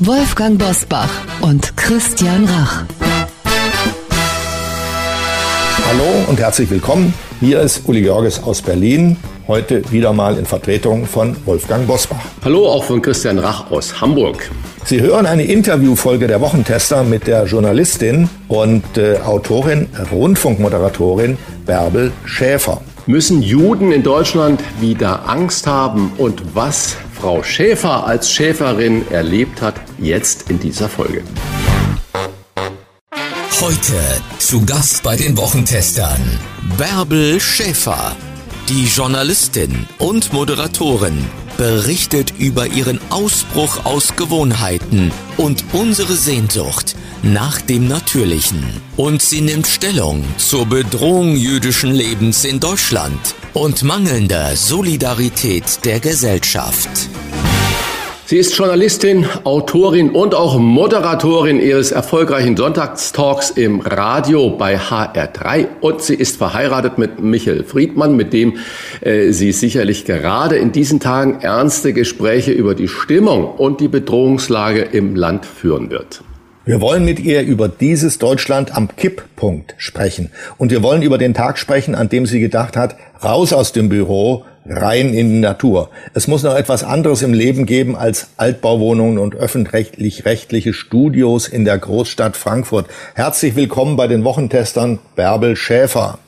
Wolfgang Bosbach und Christian Rach. Hallo und herzlich willkommen. Hier ist Uli Georges aus Berlin. Heute wieder mal in Vertretung von Wolfgang Bosbach. Hallo auch von Christian Rach aus Hamburg. Sie hören eine Interviewfolge der Wochentester mit der Journalistin und äh, Autorin, Rundfunkmoderatorin Bärbel Schäfer. Müssen Juden in Deutschland wieder Angst haben und was Frau Schäfer als Schäferin erlebt hat, jetzt in dieser Folge. Heute zu Gast bei den Wochentestern Bärbel Schäfer. Die Journalistin und Moderatorin berichtet über ihren Ausbruch aus Gewohnheiten und unsere Sehnsucht nach dem Natürlichen. Und sie nimmt Stellung zur Bedrohung jüdischen Lebens in Deutschland und mangelnder Solidarität der Gesellschaft. Sie ist Journalistin, Autorin und auch Moderatorin ihres erfolgreichen Sonntagstalks im Radio bei HR3 und sie ist verheiratet mit Michael Friedmann, mit dem äh, sie sicherlich gerade in diesen Tagen ernste Gespräche über die Stimmung und die Bedrohungslage im Land führen wird. Wir wollen mit ihr über dieses Deutschland am Kipppunkt sprechen. Und wir wollen über den Tag sprechen, an dem sie gedacht hat, raus aus dem Büro, rein in die Natur. Es muss noch etwas anderes im Leben geben als Altbauwohnungen und öffentlich-rechtliche Studios in der Großstadt Frankfurt. Herzlich willkommen bei den Wochentestern Bärbel Schäfer.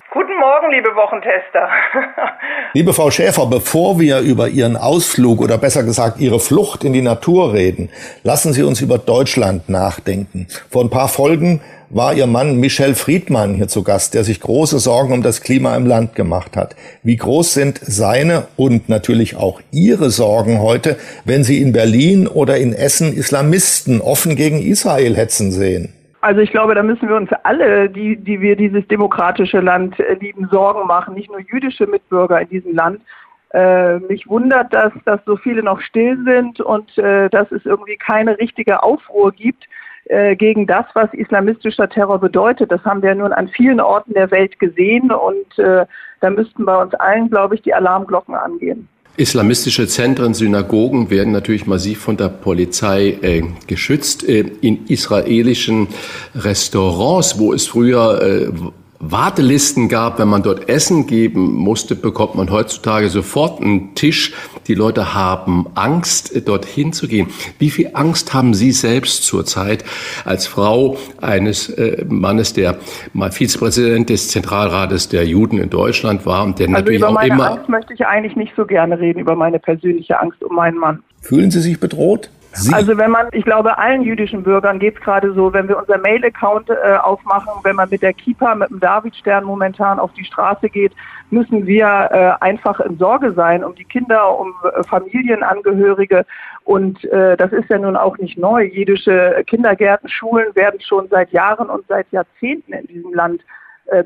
Wochentester. Liebe Frau Schäfer, bevor wir über Ihren Ausflug oder besser gesagt Ihre Flucht in die Natur reden, lassen Sie uns über Deutschland nachdenken. Vor ein paar Folgen war Ihr Mann Michel Friedmann hier zu Gast, der sich große Sorgen um das Klima im Land gemacht hat. Wie groß sind seine und natürlich auch Ihre Sorgen heute, wenn Sie in Berlin oder in Essen Islamisten offen gegen Israel hetzen sehen? Also ich glaube, da müssen wir uns alle, die, die wir dieses demokratische Land äh, lieben, Sorgen machen, nicht nur jüdische Mitbürger in diesem Land. Äh, mich wundert, dass, dass so viele noch still sind und äh, dass es irgendwie keine richtige Aufruhr gibt äh, gegen das, was islamistischer Terror bedeutet. Das haben wir nun an vielen Orten der Welt gesehen und äh, da müssten bei uns allen, glaube ich, die Alarmglocken angehen. Islamistische Zentren, Synagogen werden natürlich massiv von der Polizei äh, geschützt. Äh, in israelischen Restaurants, wo es früher äh, Wartelisten gab, wenn man dort Essen geben musste, bekommt man heutzutage sofort einen Tisch. Die Leute haben Angst, dorthin zu gehen. Wie viel Angst haben Sie selbst zurzeit als Frau eines äh, Mannes, der mal Vizepräsident des Zentralrates der Juden in Deutschland war und der also natürlich über auch meine immer Angst möchte ich eigentlich nicht so gerne reden, über meine persönliche Angst um meinen Mann. Fühlen Sie sich bedroht? Sie? Also wenn man, ich glaube, allen jüdischen Bürgern geht es gerade so, wenn wir unser Mail-Account äh, aufmachen, wenn man mit der Kippa, mit dem Davidstern momentan auf die Straße geht, müssen wir äh, einfach in Sorge sein um die Kinder, um äh, Familienangehörige. Und äh, das ist ja nun auch nicht neu. Jüdische Kindergärten, Schulen werden schon seit Jahren und seit Jahrzehnten in diesem Land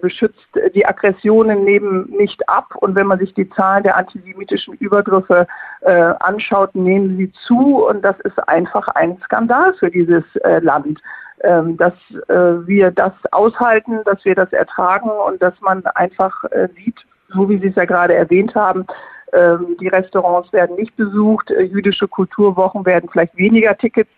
beschützt die Aggressionen nehmen nicht ab. Und wenn man sich die Zahlen der antisemitischen Übergriffe äh, anschaut, nehmen sie zu. Und das ist einfach ein Skandal für dieses äh, Land, ähm, dass äh, wir das aushalten, dass wir das ertragen und dass man einfach äh, sieht, so wie Sie es ja gerade erwähnt haben, ähm, die Restaurants werden nicht besucht, äh, jüdische Kulturwochen werden vielleicht weniger Tickets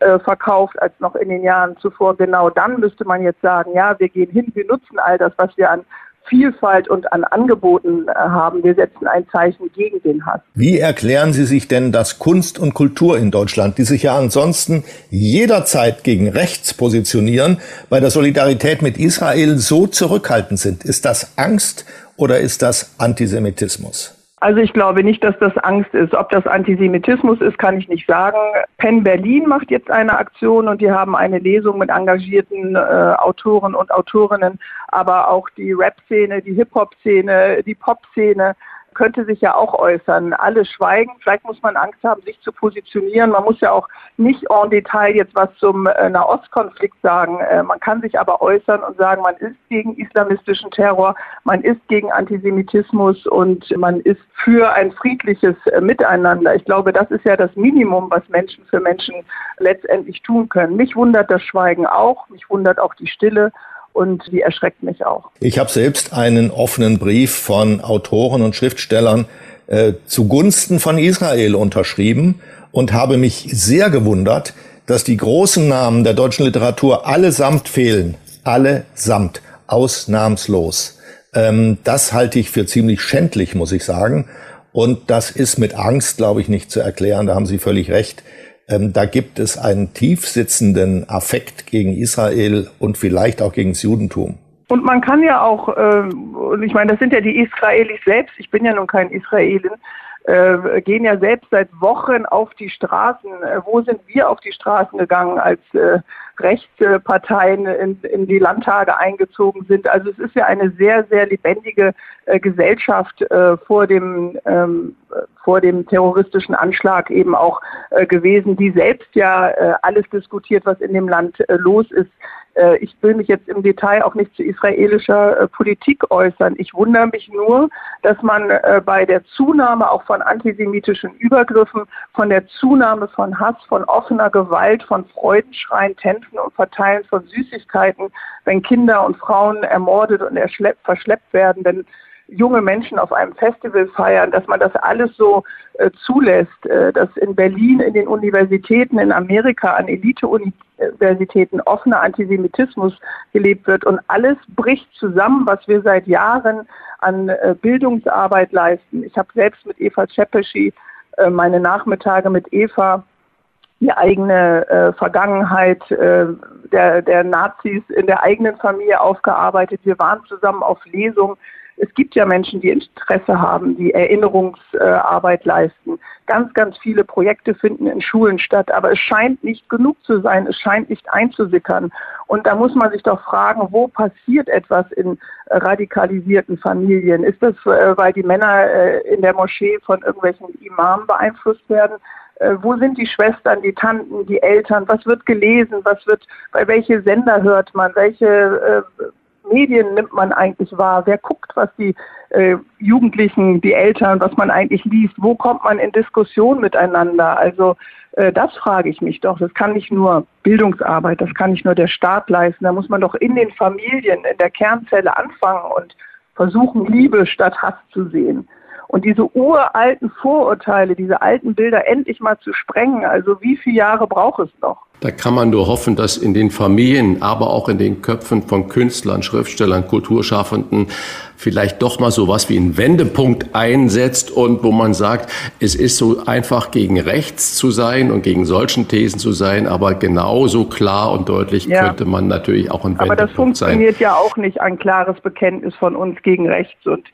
äh, verkauft als noch in den Jahren zuvor. Genau dann müsste man jetzt sagen, ja, wir gehen hin, wir nutzen all das, was wir an Vielfalt und an Angeboten äh, haben. Wir setzen ein Zeichen gegen den Hass. Wie erklären Sie sich denn, dass Kunst und Kultur in Deutschland, die sich ja ansonsten jederzeit gegen rechts positionieren, bei der Solidarität mit Israel so zurückhaltend sind? Ist das Angst oder ist das Antisemitismus? Also ich glaube nicht, dass das Angst ist. Ob das Antisemitismus ist, kann ich nicht sagen. Penn Berlin macht jetzt eine Aktion und die haben eine Lesung mit engagierten äh, Autoren und Autorinnen, aber auch die Rap-Szene, die Hip-Hop-Szene, die Pop-Szene könnte sich ja auch äußern. Alle schweigen. Vielleicht muss man Angst haben, sich zu positionieren. Man muss ja auch nicht en Detail jetzt was zum äh, Nahostkonflikt sagen. Äh, man kann sich aber äußern und sagen, man ist gegen islamistischen Terror, man ist gegen Antisemitismus und man ist für ein friedliches äh, Miteinander. Ich glaube, das ist ja das Minimum, was Menschen für Menschen letztendlich tun können. Mich wundert das Schweigen auch, mich wundert auch die Stille und die erschreckt mich auch. Ich habe selbst einen offenen Brief von Autoren und Schriftstellern äh, zugunsten von Israel unterschrieben und habe mich sehr gewundert, dass die großen Namen der deutschen Literatur allesamt fehlen. Allesamt. Ausnahmslos. Ähm, das halte ich für ziemlich schändlich, muss ich sagen. Und das ist mit Angst, glaube ich, nicht zu erklären. Da haben Sie völlig recht. Ähm, da gibt es einen tief sitzenden Affekt gegen Israel und vielleicht auch gegen das Judentum. Und man kann ja auch, äh, ich meine, das sind ja die Israelis selbst, ich bin ja nun kein Israelin, äh, gehen ja selbst seit Wochen auf die Straßen. Äh, wo sind wir auf die Straßen gegangen, als äh, Rechtsparteien in, in, die Landtage eingezogen sind? Also es ist ja eine sehr, sehr lebendige äh, Gesellschaft äh, vor dem ähm, vor dem terroristischen Anschlag eben auch äh, gewesen, die selbst ja alles diskutiert, was in dem Land los ist. Äh, ich will mich jetzt im Detail auch nicht zu israelischer äh, Politik äußern. Ich wundere mich nur, dass man äh, bei der Zunahme auch von antisemitischen Übergriffen, von der Zunahme von Hass, von offener Gewalt, von Freudenschreien, Tänzen und Verteilen von Süßigkeiten, wenn Kinder und Frauen ermordet und verschleppt werden, wenn junge Menschen auf einem Festival feiern, dass man das alles so äh, zulässt, äh, dass in Berlin, in den Universitäten, in Amerika, an Elite-Universitäten offener Antisemitismus gelebt wird und alles bricht zusammen, was wir seit Jahren an äh, Bildungsarbeit leisten. Ich habe selbst mit Eva Czepeschi äh, meine Nachmittage mit Eva die eigene äh, Vergangenheit äh, der, der Nazis in der eigenen Familie aufgearbeitet. Wir waren zusammen auf Lesungen es gibt ja Menschen, die Interesse haben, die Erinnerungsarbeit leisten. Ganz, ganz viele Projekte finden in Schulen statt, aber es scheint nicht genug zu sein, es scheint nicht einzusickern. Und da muss man sich doch fragen, wo passiert etwas in radikalisierten Familien? Ist das, äh, weil die Männer äh, in der Moschee von irgendwelchen Imamen beeinflusst werden? Äh, wo sind die Schwestern, die Tanten, die Eltern, was wird gelesen, was wird, bei welche Sender hört man, welche Medien nimmt man eigentlich wahr? Wer guckt, was die äh, Jugendlichen, die Eltern, was man eigentlich liest? Wo kommt man in Diskussion miteinander? Also äh, das frage ich mich doch. Das kann nicht nur Bildungsarbeit, das kann nicht nur der Staat leisten. Da muss man doch in den Familien, in der Kernzelle anfangen und versuchen, Liebe statt Hass zu sehen. Und diese uralten Vorurteile, diese alten Bilder endlich mal zu sprengen, also wie viele Jahre braucht es noch? Da kann man nur hoffen, dass in den Familien, aber auch in den Köpfen von Künstlern, Schriftstellern, Kulturschaffenden vielleicht doch mal so was wie ein Wendepunkt einsetzt und wo man sagt, es ist so einfach gegen rechts zu sein und gegen solchen Thesen zu sein, aber genauso klar und deutlich ja. könnte man natürlich auch ein Wendepunkt sein. Aber das funktioniert sein. ja auch nicht, ein klares Bekenntnis von uns gegen rechts und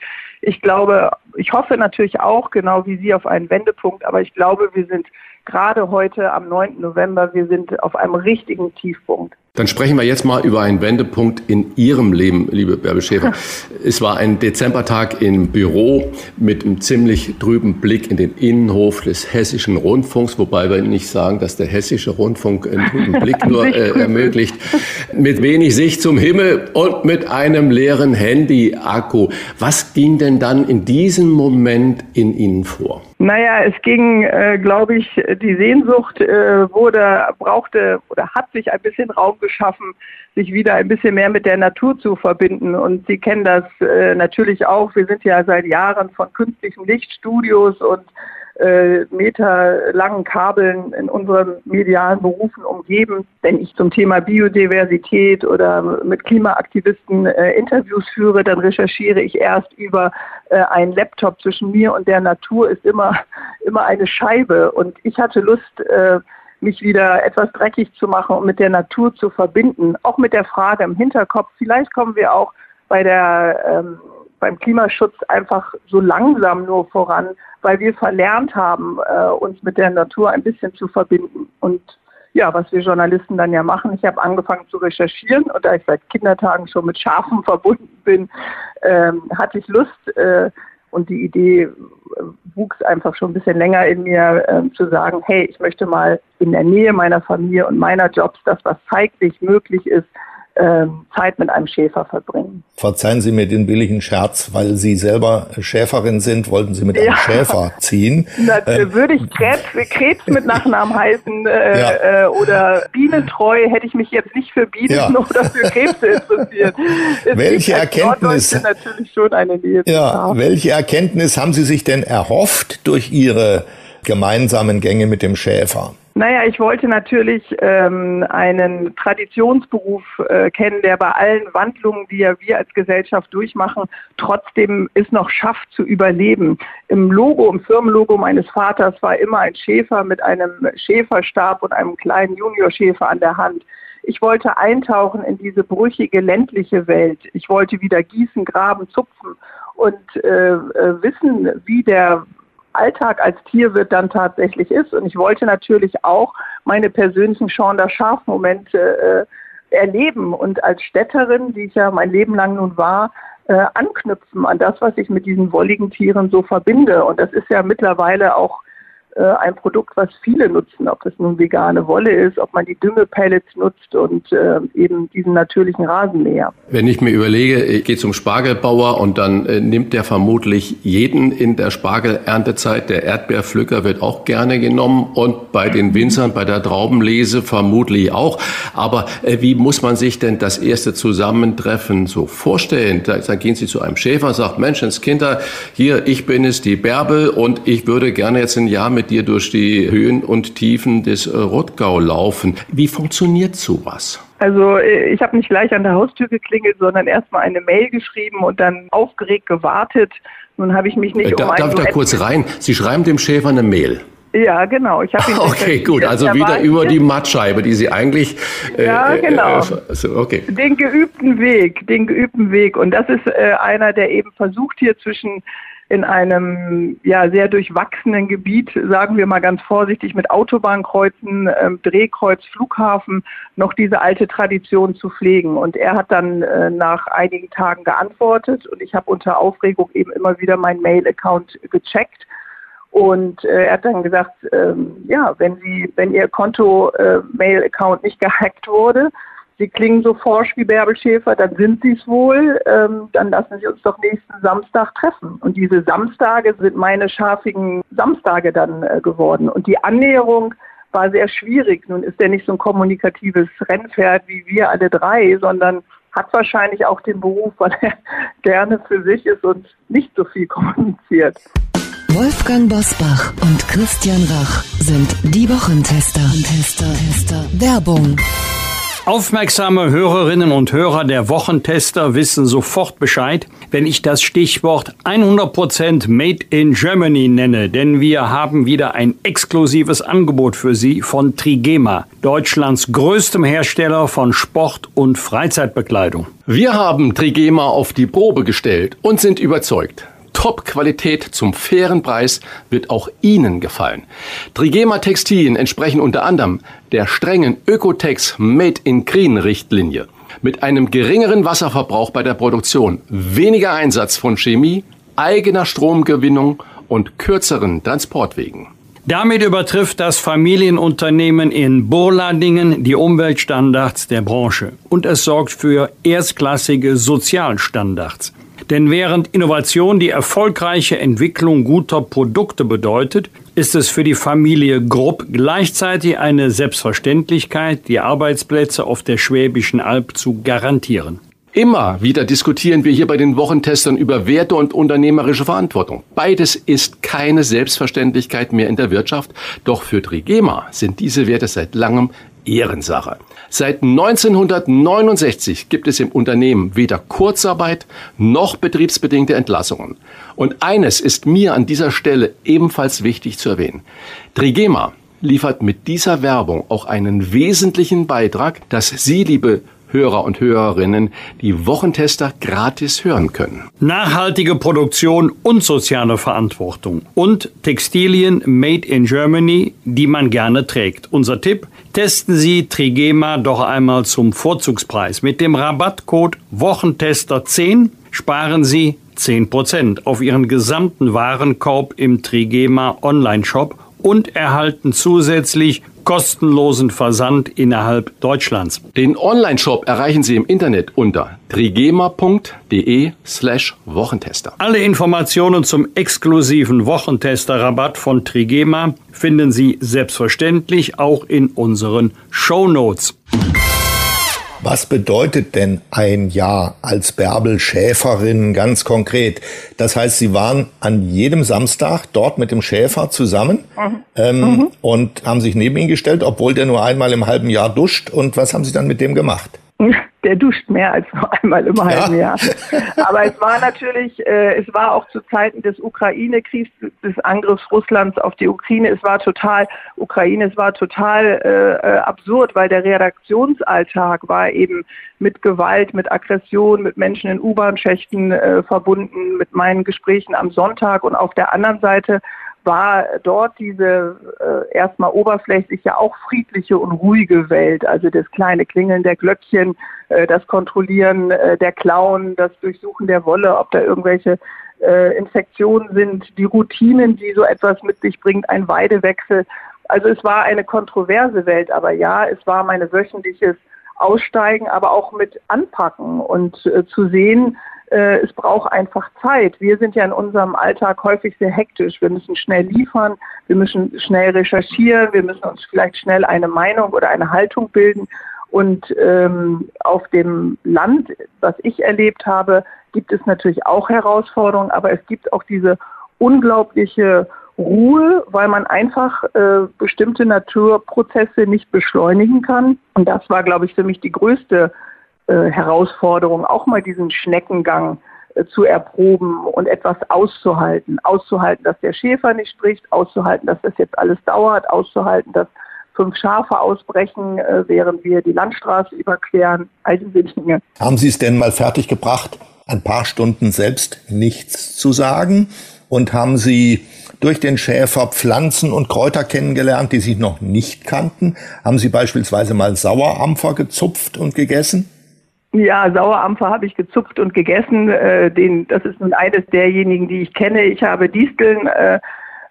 ich glaube, ich hoffe natürlich auch, genau wie Sie, auf einen Wendepunkt, aber ich glaube, wir sind gerade heute am 9. November, wir sind auf einem richtigen Tiefpunkt. Dann sprechen wir jetzt mal über einen Wendepunkt in Ihrem Leben, liebe Bärbel Schäfer. es war ein Dezembertag im Büro mit einem ziemlich trüben Blick in den Innenhof des Hessischen Rundfunks, wobei wir nicht sagen, dass der Hessische Rundfunk einen trüben Blick nur äh, ermöglicht. Mit wenig Sicht zum Himmel und mit einem leeren Handy-Akku. Was ging denn dann in diesem Moment in Ihnen vor? Naja, es ging, äh, glaube ich, die Sehnsucht äh, wurde, brauchte oder hat sich ein bisschen Raum geschaffen, sich wieder ein bisschen mehr mit der Natur zu verbinden. Und Sie kennen das äh, natürlich auch. Wir sind ja seit Jahren von künstlichen Lichtstudios und äh, meterlangen Kabeln in unseren medialen Berufen umgeben. Wenn ich zum Thema Biodiversität oder mit Klimaaktivisten äh, Interviews führe, dann recherchiere ich erst über äh, einen Laptop. Zwischen mir und der Natur ist immer, immer eine Scheibe. Und ich hatte Lust, äh, mich wieder etwas dreckig zu machen und mit der Natur zu verbinden. Auch mit der Frage im Hinterkopf, vielleicht kommen wir auch bei der, ähm, beim Klimaschutz einfach so langsam nur voran, weil wir verlernt haben, äh, uns mit der Natur ein bisschen zu verbinden. Und ja, was wir Journalisten dann ja machen. Ich habe angefangen zu recherchieren und da ich seit Kindertagen schon mit Schafen verbunden bin, ähm, hatte ich Lust äh, und die Idee äh, wuchs einfach schon ein bisschen länger in mir, äh, zu sagen, hey, ich möchte mal in der Nähe meiner Familie und meiner Jobs das, was zeitlich möglich ist, Zeit mit einem Schäfer verbringen. Verzeihen Sie mir den billigen Scherz, weil Sie selber Schäferin sind, wollten Sie mit einem ja. Schäfer ziehen. Na, äh, würde ich Krebs, Krebs mit Nachnamen heißen äh, ja. äh, oder bienentreu, hätte ich mich jetzt nicht für Bienen ja. oder für Krebse interessiert. welche Erkenntnis? Natürlich schon eine Nähe ja, welche Erkenntnis haben Sie sich denn erhofft durch Ihre gemeinsamen Gänge mit dem Schäfer? Naja, ich wollte natürlich ähm, einen Traditionsberuf äh, kennen, der bei allen Wandlungen, die ja wir als Gesellschaft durchmachen, trotzdem es noch schafft zu überleben. Im Logo, im Firmenlogo meines Vaters war immer ein Schäfer mit einem Schäferstab und einem kleinen Juniorschäfer an der Hand. Ich wollte eintauchen in diese brüchige ländliche Welt. Ich wollte wieder gießen, graben, zupfen und äh, äh wissen, wie der Alltag als Tierwirt dann tatsächlich ist. Und ich wollte natürlich auch meine persönlichen Sean Schaf-Momente äh, erleben und als Städterin, die ich ja mein Leben lang nun war, äh, anknüpfen an das, was ich mit diesen wolligen Tieren so verbinde. Und das ist ja mittlerweile auch äh, ein Produkt, was viele nutzen, ob das nun vegane Wolle ist, ob man die Düngepellets nutzt und äh, eben diesen natürlichen Rasenmäher. Wenn ich mir überlege, ich gehe zum Spargelbauer und dann äh, nimmt der vermutlich jeden in der Spargelerntezeit. Der Erdbeerpflücker wird auch gerne genommen und bei den Winzern, bei der Traubenlese vermutlich auch. Aber äh, wie muss man sich denn das erste Zusammentreffen so vorstellen? Da, da gehen Sie zu einem Schäfer, sagt, Menschenskinder, hier, ich bin es, die Bärbel und ich würde gerne jetzt ein Jahr mit mit dir durch die Höhen und Tiefen des äh, Rottgau laufen. Wie funktioniert sowas? Also äh, ich habe nicht gleich an der Haustür geklingelt, sondern erstmal eine Mail geschrieben und dann aufgeregt gewartet. Nun habe ich mich nicht äh, um Darf ich da kurz rein? Sie schreiben dem Schäfer eine Mail. Ja, genau. Ich ihn okay, gut. Also wieder über die Mattscheibe, die Sie eigentlich. Äh, ja, genau. Äh, okay. Den geübten Weg, den geübten Weg. Und das ist äh, einer, der eben versucht hier zwischen in einem ja sehr durchwachsenen Gebiet, sagen wir mal ganz vorsichtig, mit Autobahnkreuzen, ähm, Drehkreuz, Flughafen, noch diese alte Tradition zu pflegen. Und er hat dann äh, nach einigen Tagen geantwortet und ich habe unter Aufregung eben immer wieder meinen Mail-Account gecheckt. Und äh, er hat dann gesagt, ähm, ja, wenn Sie, wenn Ihr Konto-Mail-Account äh, nicht gehackt wurde, Sie klingen so forsch wie Bärbel Schäfer, dann sind Sie es wohl. Ähm, dann lassen Sie uns doch nächsten Samstag treffen. Und diese Samstage sind meine schafigen Samstage dann äh, geworden. Und die Annäherung war sehr schwierig. Nun ist er nicht so ein kommunikatives Rennpferd wie wir alle drei, sondern hat wahrscheinlich auch den Beruf, weil er gerne für sich ist und nicht so viel kommuniziert. Wolfgang Bosbach und Christian Rach sind die Wochentester. Tester, Tester. Werbung. Aufmerksame Hörerinnen und Hörer der Wochentester wissen sofort Bescheid, wenn ich das Stichwort 100% Made in Germany nenne, denn wir haben wieder ein exklusives Angebot für Sie von Trigema, Deutschlands größtem Hersteller von Sport- und Freizeitbekleidung. Wir haben Trigema auf die Probe gestellt und sind überzeugt. Top-Qualität zum fairen Preis wird auch Ihnen gefallen. Trigema Textilien entsprechen unter anderem der strengen Ökotex Made in Green Richtlinie. Mit einem geringeren Wasserverbrauch bei der Produktion, weniger Einsatz von Chemie, eigener Stromgewinnung und kürzeren Transportwegen. Damit übertrifft das Familienunternehmen in Burladingen die Umweltstandards der Branche und es sorgt für erstklassige Sozialstandards. Denn während Innovation die erfolgreiche Entwicklung guter Produkte bedeutet, ist es für die Familie Grupp gleichzeitig eine Selbstverständlichkeit, die Arbeitsplätze auf der Schwäbischen Alb zu garantieren. Immer wieder diskutieren wir hier bei den Wochentestern über Werte und unternehmerische Verantwortung. Beides ist keine Selbstverständlichkeit mehr in der Wirtschaft, doch für Trigema sind diese Werte seit langem Ehrensache. Seit 1969 gibt es im Unternehmen weder Kurzarbeit noch betriebsbedingte Entlassungen. Und eines ist mir an dieser Stelle ebenfalls wichtig zu erwähnen. Trigema liefert mit dieser Werbung auch einen wesentlichen Beitrag, dass Sie, liebe Hörer und Hörerinnen die Wochentester gratis hören können. Nachhaltige Produktion und soziale Verantwortung und Textilien made in Germany, die man gerne trägt. Unser Tipp, testen Sie Trigema doch einmal zum Vorzugspreis. Mit dem Rabattcode Wochentester 10 sparen Sie 10% auf Ihren gesamten Warenkorb im Trigema Online-Shop und erhalten zusätzlich kostenlosen Versand innerhalb Deutschlands. Den Online-Shop erreichen Sie im Internet unter trigema.de slash Wochentester. Alle Informationen zum exklusiven Wochentester-Rabatt von Trigema finden Sie selbstverständlich auch in unseren Show Notes. Was bedeutet denn ein Jahr als Bärbel Schäferin ganz konkret? Das heißt, Sie waren an jedem Samstag dort mit dem Schäfer zusammen mhm. Ähm, mhm. und haben sich neben ihn gestellt, obwohl der nur einmal im halben Jahr duscht. Und was haben Sie dann mit dem gemacht? der duscht mehr als nur einmal im halben Jahr. Aber es war natürlich, äh, es war auch zu Zeiten des Ukraine-Kriegs, des Angriffs Russlands auf die Ukraine, es war total, Ukraine, es war total äh, äh, absurd, weil der Redaktionsalltag war eben mit Gewalt, mit Aggression, mit Menschen in U-Bahn-Schächten äh, verbunden, mit meinen Gesprächen am Sonntag und auf der anderen Seite war dort diese äh, erstmal oberflächlich ja auch friedliche und ruhige Welt, also das kleine Klingeln der Glöckchen, äh, das Kontrollieren äh, der Klauen, das Durchsuchen der Wolle, ob da irgendwelche äh, Infektionen sind, die Routinen, die so etwas mit sich bringt, ein Weidewechsel. Also es war eine kontroverse Welt, aber ja, es war mein wöchentliches Aussteigen, aber auch mit Anpacken und äh, zu sehen, äh, es braucht einfach Zeit. Wir sind ja in unserem Alltag häufig sehr hektisch. Wir müssen schnell liefern, wir müssen schnell recherchieren, wir müssen uns vielleicht schnell eine Meinung oder eine Haltung bilden. Und ähm, auf dem Land, was ich erlebt habe, gibt es natürlich auch Herausforderungen, aber es gibt auch diese unglaubliche Ruhe, weil man einfach äh, bestimmte Naturprozesse nicht beschleunigen kann. Und das war, glaube ich, für mich die größte äh, Herausforderung, auch mal diesen Schneckengang äh, zu erproben und etwas auszuhalten. Auszuhalten, dass der Schäfer nicht spricht, auszuhalten, dass das jetzt alles dauert, auszuhalten, dass fünf Schafe ausbrechen, äh, während wir die Landstraße überqueren, all diese Dinge. Haben Sie es denn mal fertiggebracht, ein paar Stunden selbst nichts zu sagen? Und haben Sie durch den Schäfer Pflanzen und Kräuter kennengelernt, die Sie noch nicht kannten? Haben Sie beispielsweise mal Sauerampfer gezupft und gegessen? Ja, Sauerampfer habe ich gezupft und gegessen. Äh, den, das ist nun eines derjenigen, die ich kenne. Ich habe Disteln äh,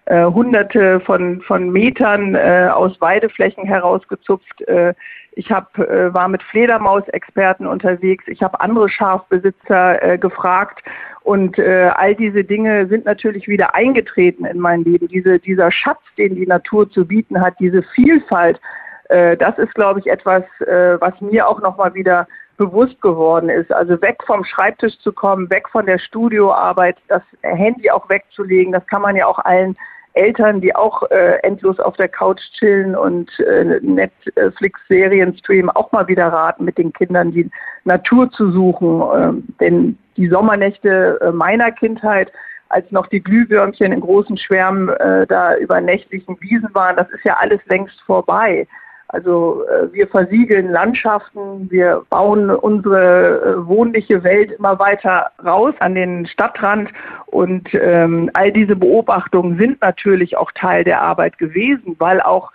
äh, hunderte von, von Metern äh, aus Weideflächen herausgezupft. Äh, ich hab, äh, war mit Fledermausexperten unterwegs. Ich habe andere Schafbesitzer gefragt. Und all diese Dinge sind natürlich wieder eingetreten in mein Leben. Diese, dieser Schatz, den die Natur zu bieten hat, diese Vielfalt, das ist, glaube ich, etwas, was mir auch nochmal wieder bewusst geworden ist. Also weg vom Schreibtisch zu kommen, weg von der Studioarbeit, das Handy auch wegzulegen, das kann man ja auch allen Eltern, die auch äh, endlos auf der Couch chillen und äh, Netflix-Serien streamen, auch mal wieder raten, mit den Kindern die Natur zu suchen. Ähm, denn die Sommernächte äh, meiner Kindheit, als noch die Glühwürmchen in großen Schwärmen äh, da über nächtlichen Wiesen waren, das ist ja alles längst vorbei. Also äh, wir versiegeln Landschaften, wir bauen unsere äh, wohnliche Welt immer weiter raus an den Stadtrand und ähm, all diese Beobachtungen sind natürlich auch Teil der Arbeit gewesen, weil auch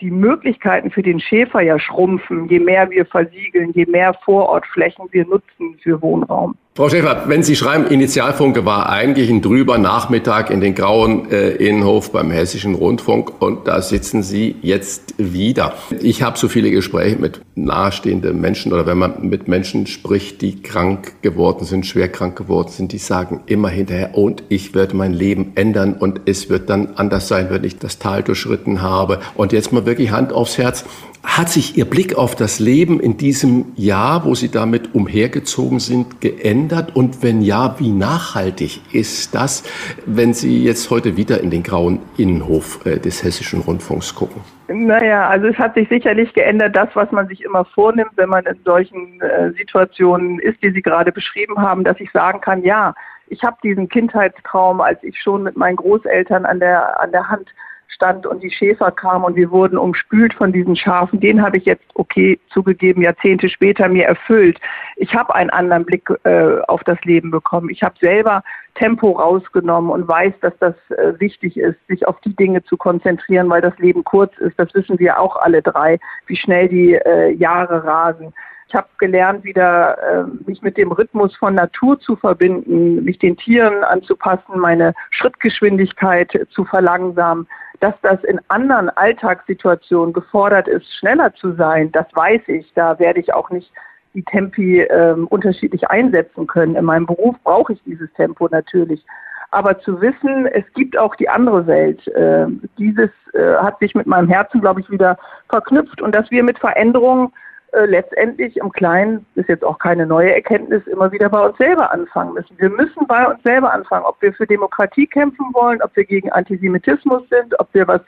die Möglichkeiten für den Schäfer ja schrumpfen, je mehr wir versiegeln, je mehr Vorortflächen wir nutzen für Wohnraum. Frau Schäfer, wenn Sie schreiben, Initialfunke war eigentlich ein drüber Nachmittag in den grauen äh, Innenhof beim Hessischen Rundfunk und da sitzen Sie jetzt wieder. Ich habe so viele Gespräche mit nahestehenden Menschen oder wenn man mit Menschen spricht, die krank geworden sind, schwer krank geworden sind, die sagen immer hinterher, und ich werde mein Leben ändern und es wird dann anders sein, wenn ich das Tal durchschritten habe. Und jetzt mal wirklich Hand aufs Herz. Hat sich Ihr Blick auf das Leben in diesem Jahr, wo Sie damit umhergezogen sind, geändert? Und wenn ja, wie nachhaltig ist das, wenn Sie jetzt heute wieder in den grauen Innenhof äh, des Hessischen Rundfunks gucken? Naja, also es hat sich sicherlich geändert, das, was man sich immer vornimmt, wenn man in solchen äh, Situationen ist, die Sie gerade beschrieben haben, dass ich sagen kann, ja, ich habe diesen Kindheitstraum, als ich schon mit meinen Großeltern an der, an der Hand stand und die Schäfer kamen und wir wurden umspült von diesen Schafen, den habe ich jetzt, okay, zugegeben, Jahrzehnte später mir erfüllt. Ich habe einen anderen Blick äh, auf das Leben bekommen. Ich habe selber Tempo rausgenommen und weiß, dass das äh, wichtig ist, sich auf die Dinge zu konzentrieren, weil das Leben kurz ist. Das wissen wir auch alle drei, wie schnell die äh, Jahre rasen. Ich habe gelernt, wieder äh, mich mit dem Rhythmus von Natur zu verbinden, mich den Tieren anzupassen, meine Schrittgeschwindigkeit zu verlangsamen. Dass das in anderen Alltagssituationen gefordert ist, schneller zu sein, das weiß ich. Da werde ich auch nicht die Tempi äh, unterschiedlich einsetzen können. In meinem Beruf brauche ich dieses Tempo natürlich. Aber zu wissen, es gibt auch die andere Welt, äh, dieses äh, hat sich mit meinem Herzen, glaube ich, wieder verknüpft und dass wir mit Veränderungen äh, letztendlich im Kleinen, ist jetzt auch keine neue Erkenntnis, immer wieder bei uns selber anfangen müssen. Wir müssen bei uns selber anfangen, ob wir für Demokratie kämpfen wollen, ob wir gegen Antisemitismus sind, ob wir was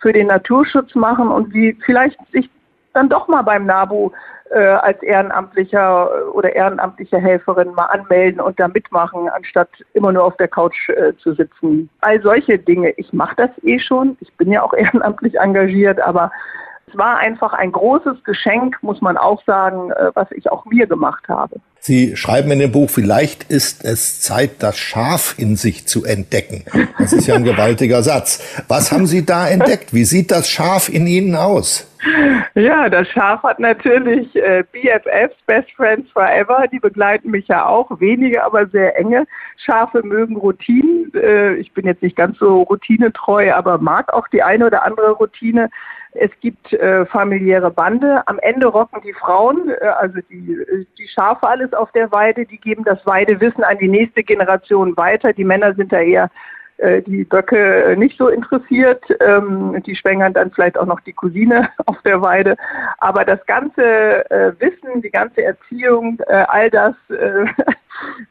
für den Naturschutz machen und wie vielleicht sich dann doch mal beim NABU äh, als ehrenamtlicher oder ehrenamtliche Helferin mal anmelden und da mitmachen, anstatt immer nur auf der Couch äh, zu sitzen. All solche Dinge. Ich mache das eh schon. Ich bin ja auch ehrenamtlich engagiert, aber es war einfach ein großes Geschenk, muss man auch sagen, äh, was ich auch mir gemacht habe. Sie schreiben in dem Buch, vielleicht ist es Zeit, das Schaf in sich zu entdecken. Das ist ja ein gewaltiger Satz. Was haben Sie da entdeckt? Wie sieht das Schaf in Ihnen aus? Ja, das Schaf hat natürlich äh, BFFs, Best Friends Forever, die begleiten mich ja auch, wenige, aber sehr enge. Schafe mögen Routinen. Äh, ich bin jetzt nicht ganz so routinetreu, aber mag auch die eine oder andere Routine. Es gibt äh, familiäre Bande. Am Ende rocken die Frauen, äh, also die, die Schafe alles auf der Weide, die geben das Weidewissen an die nächste Generation weiter. Die Männer sind da eher äh, die Böcke nicht so interessiert. Ähm, die schwängern dann vielleicht auch noch die Cousine auf der Weide. Aber das ganze äh, Wissen, die ganze Erziehung, äh, all das äh,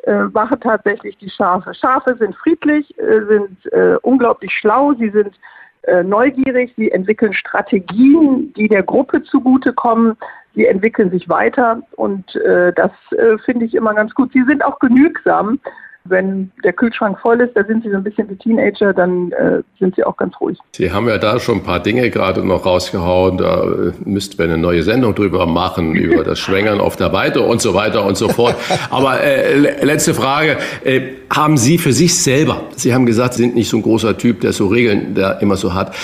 äh, machen tatsächlich die Schafe. Schafe sind friedlich, äh, sind unglaublich schlau, sie sind äh, neugierig, sie entwickeln Strategien, die der Gruppe zugutekommen, sie entwickeln sich weiter und äh, das äh, finde ich immer ganz gut. Sie sind auch genügsam. Wenn der Kühlschrank voll ist, da sind sie so ein bisschen wie Teenager, dann äh, sind sie auch ganz ruhig. Sie haben ja da schon ein paar Dinge gerade noch rausgehauen. Da äh, müssten wir eine neue Sendung drüber machen, über das Schwängern auf der Weite und so weiter und so fort. Aber äh, letzte Frage. Äh, haben Sie für sich selber, Sie haben gesagt, Sie sind nicht so ein großer Typ, der so Regeln der immer so hat.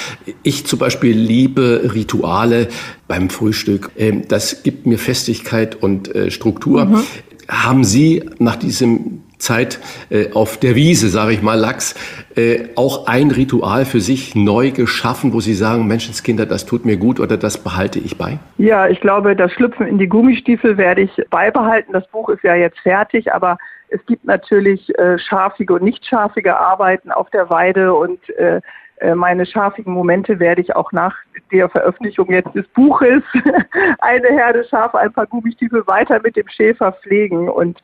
Ich zum Beispiel liebe Rituale beim Frühstück. Ähm, das gibt mir Festigkeit und äh, Struktur. Mhm. Haben Sie nach diesem Zeit äh, auf der Wiese, sage ich mal, Lachs, äh, auch ein Ritual für sich neu geschaffen, wo Sie sagen, Menschenskinder, das tut mir gut oder das behalte ich bei? Ja, ich glaube, das Schlüpfen in die Gummistiefel werde ich beibehalten. Das Buch ist ja jetzt fertig, aber es gibt natürlich äh, schafige und nicht schafige Arbeiten auf der Weide und äh, äh meine schafigen Momente werde ich auch nach der Veröffentlichung jetzt des Buches eine Herde Schafe, ein paar Gummistiefel weiter mit dem Schäfer pflegen und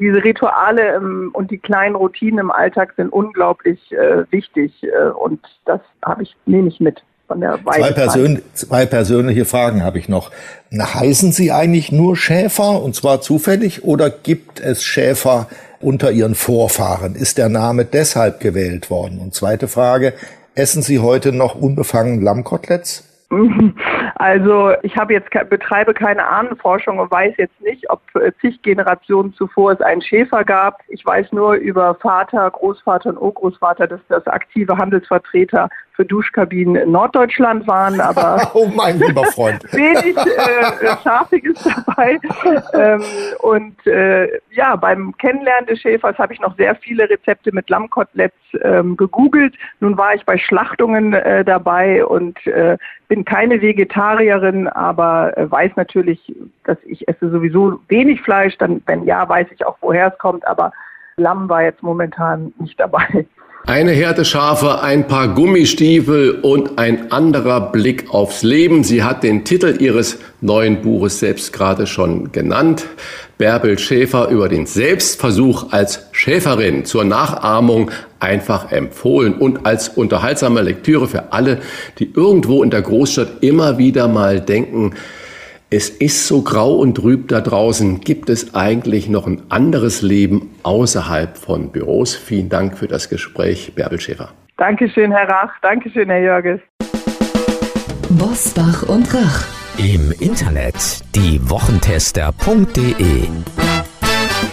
diese Rituale ähm, und die kleinen Routinen im Alltag sind unglaublich äh, wichtig äh, und das habe ich nehme ich mit. Von der zwei, Persön zwei persönliche Fragen habe ich noch. Heißen Sie eigentlich nur Schäfer und zwar zufällig oder gibt es Schäfer unter Ihren Vorfahren? Ist der Name deshalb gewählt worden? Und zweite Frage, essen Sie heute noch unbefangen Lammkoteletts? Also ich habe jetzt betreibe keine Ahnenforschung und weiß jetzt nicht, ob äh, zig Generationen zuvor es einen Schäfer gab. Ich weiß nur über Vater, Großvater und Urgroßvater, dass das aktive Handelsvertreter für Duschkabinen in Norddeutschland waren, aber oh mein lieber Freund. wenig äh, Schafiges dabei. Ähm, und äh, ja, beim Kennenlernen des Schäfers habe ich noch sehr viele Rezepte mit Lammkoteletts ähm, gegoogelt. Nun war ich bei Schlachtungen äh, dabei und äh, bin keine Vegetarierin, aber äh, weiß natürlich, dass ich esse sowieso wenig Fleisch. Dann, wenn ja, weiß ich auch, woher es kommt, aber Lamm war jetzt momentan nicht dabei. Eine Härteschafe, ein paar Gummistiefel und ein anderer Blick aufs Leben. Sie hat den Titel ihres neuen Buches selbst gerade schon genannt. Bärbel Schäfer über den Selbstversuch als Schäferin zur Nachahmung einfach empfohlen und als unterhaltsame Lektüre für alle, die irgendwo in der Großstadt immer wieder mal denken, es ist so grau und trüb da draußen. Gibt es eigentlich noch ein anderes Leben außerhalb von Büros? Vielen Dank für das Gespräch, Bärbel Schäfer. Dankeschön, Herr Rach. Dankeschön, Herr Jörges. Bosbach und Rach. Im Internet diewochentester.de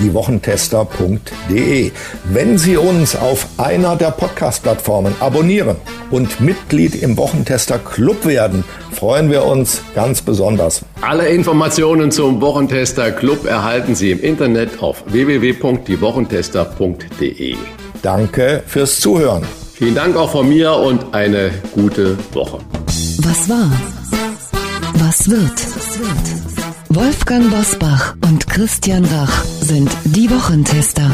diewochentester.de. Wenn Sie uns auf einer der Podcast-Plattformen abonnieren und Mitglied im Wochentester Club werden, freuen wir uns ganz besonders. Alle Informationen zum Wochentester Club erhalten Sie im Internet auf www.diewochentester.de. Danke fürs Zuhören. Vielen Dank auch von mir und eine gute Woche. Was war? Was wird? Was wird? Wolfgang Bosbach und Christian Rach sind die Wochentester.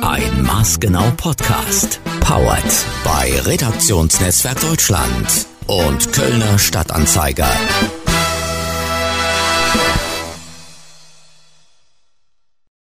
Ein Maßgenau Podcast. Powered bei Redaktionsnetzwerk Deutschland und Kölner Stadtanzeiger.